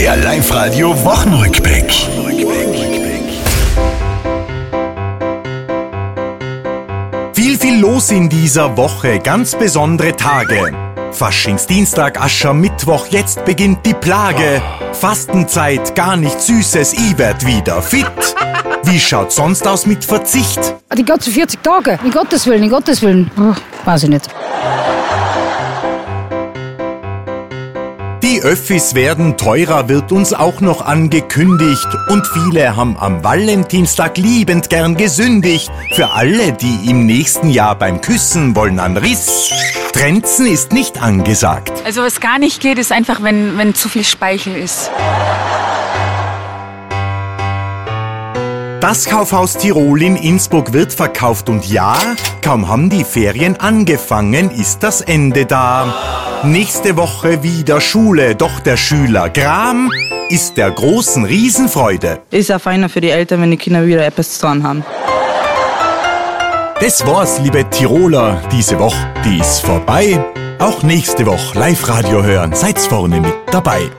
Der Live-Radio Wochenrückblick. Viel, viel los in dieser Woche, ganz besondere Tage. Faschingsdienstag, Aschermittwoch, jetzt beginnt die Plage. Fastenzeit, gar nichts Süßes, ich werd wieder fit. Wie schaut sonst aus mit Verzicht? Die ganzen 40 Tage. In Gottes Willen, in Gottes Willen. Oh, weiß ich nicht. Die Öffis werden teurer, wird uns auch noch angekündigt. Und viele haben am Valentinstag liebend gern gesündigt. Für alle, die im nächsten Jahr beim Küssen wollen an Riss. Trenzen ist nicht angesagt. Also was gar nicht geht, ist einfach, wenn, wenn zu viel Speichel ist. Das Kaufhaus Tirol in Innsbruck wird verkauft und ja, kaum haben die Ferien angefangen, ist das Ende da. Nächste Woche wieder Schule, doch der Schüler Gram ist der großen Riesenfreude. Ist auch feiner für die Eltern, wenn die Kinder wieder etwas zu tun haben. Das war's, liebe Tiroler, diese Woche, die ist vorbei. Auch nächste Woche Live-Radio hören, seid's vorne mit dabei.